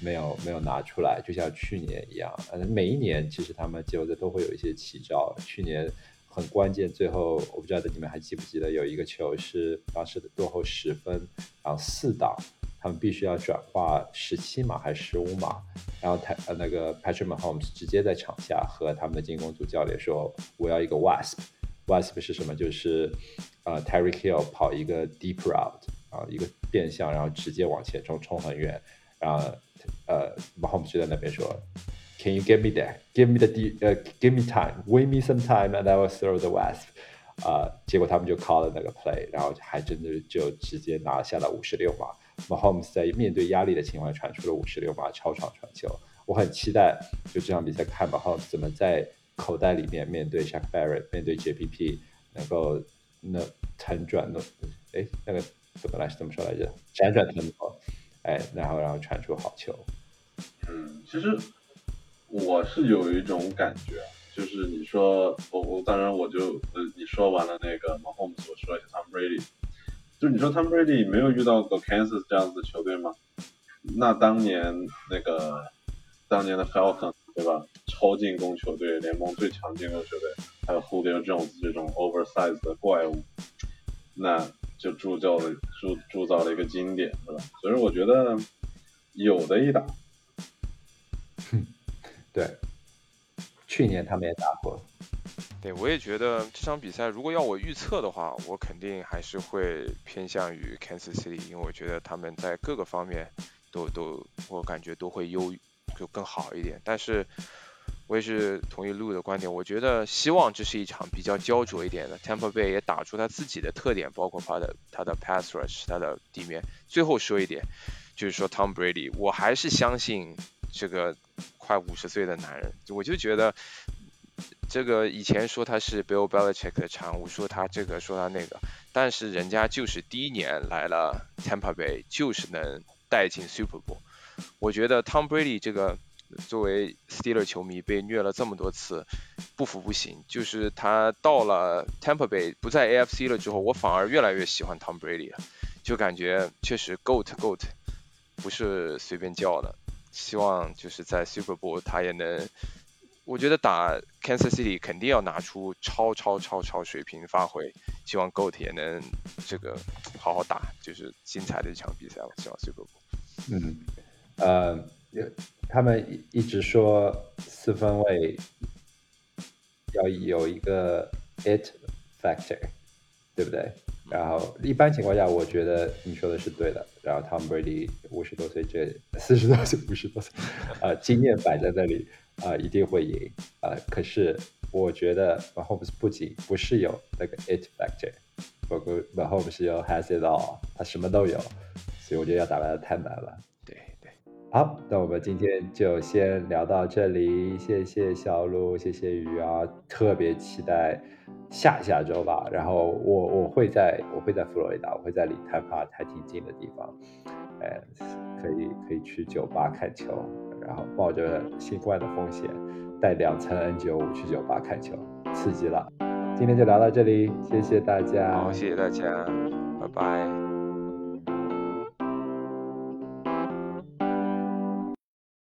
没有没有拿出来，就像去年一样。呃，每一年其实他们球队都会有一些奇招。去年很关键，最后我不知道你们还记不记得，有一个球是当时的落后十分，然后四档，他们必须要转化十七码还是十五码，然后他呃那个 Patrick Mahomes 直接在场下和他们的进攻组教练说：“我要一个 Wasp。Wasp 是什么？就是呃 Terry Hill 跑一个 deep route 啊，一个变向，然后直接往前冲，冲很远，然后。”呃，Mahomes 就在那边说，Can you give me that? Give me the d 呃、uh,，Give me time, win me some time, and I will throw the wasp。啊，结果他们就 call 了那个 play，然后还真的就直接拿下了五十六码。Mahomes 在面对压力的情况下传出了五十六码超长传球。我很期待就这场比赛看 Mahomes 怎么在口袋里面面对 Shaq Barrett，面对 JPP 能够那腾转那，哎，那个怎么来怎么说来着？辗转腾挪。哎，然后然后传出好球。嗯，其实我是有一种感觉，就是你说我我当然我就呃你说完了那个 Mahomes，我说一下 Tom Brady，就是你说 Tom Brady 没有遇到过 Kansas 这样子的球队吗？那当年那个当年的 Falcon 对吧？超进攻球队，联盟最强进攻球队，还有 Julio Jones 这种 oversize 的怪物，那。就铸造了铸铸造了一个经典，是吧？所以我觉得有的一打。对，去年他们也打过。对，我也觉得这场比赛如果要我预测的话，我肯定还是会偏向于 Kansas City，因为我觉得他们在各个方面都都我感觉都会优就更好一点。但是我也是同意路的观点，我觉得希望这是一场比较焦灼一点的，Tampa Bay 也打出他自己的特点，包括他的他的 pass rush，他的地面。最后说一点，就是说 Tom Brady，我还是相信这个快五十岁的男人，我就觉得。这个以前说他是 Bill Belichick 的产物，说他这个说他那个，但是人家就是第一年来了 Tampa Bay，就是能带进 Super Bowl。我觉得 Tom Brady 这个作为 Steeler 球迷被虐了这么多次，不服不行。就是他到了 Tampa Bay 不在 AFC 了之后，我反而越来越喜欢 Tom Brady 了，就感觉确实 Goat Goat 不是随便叫的。希望就是在 Super Bowl 他也能。我觉得打 Kansas City 肯定要拿出超超超超水平发挥，希望 Goat 也能这个好好打，就是精彩的一场比赛。我希望 Super Bowl。嗯，呃，他们一直说四分卫要有一个 it factor，对不对？然后一般情况下，我觉得你说的是对的。然后 Tom Brady 五十多岁，这四十多岁、五十多岁，啊，经验摆在那里。啊，一定会赢啊！可是我觉得 Mahomes 不仅不是有那个 it factor，包括 Mahomes 有 has it all，他什么都有，所以我觉得要打败他太难了。好，那我们今天就先聊到这里，谢谢小鹿，谢谢鱼啊，特别期待下下周吧。然后我我会在我会在佛罗里达，我会在离泰帕还挺近的地方，呃，可以可以去酒吧看球。然后冒着新冠的风险，带两层 N95 去酒吧看球，刺激了。今天就聊到这里，谢谢大家。好，谢谢大家，拜拜。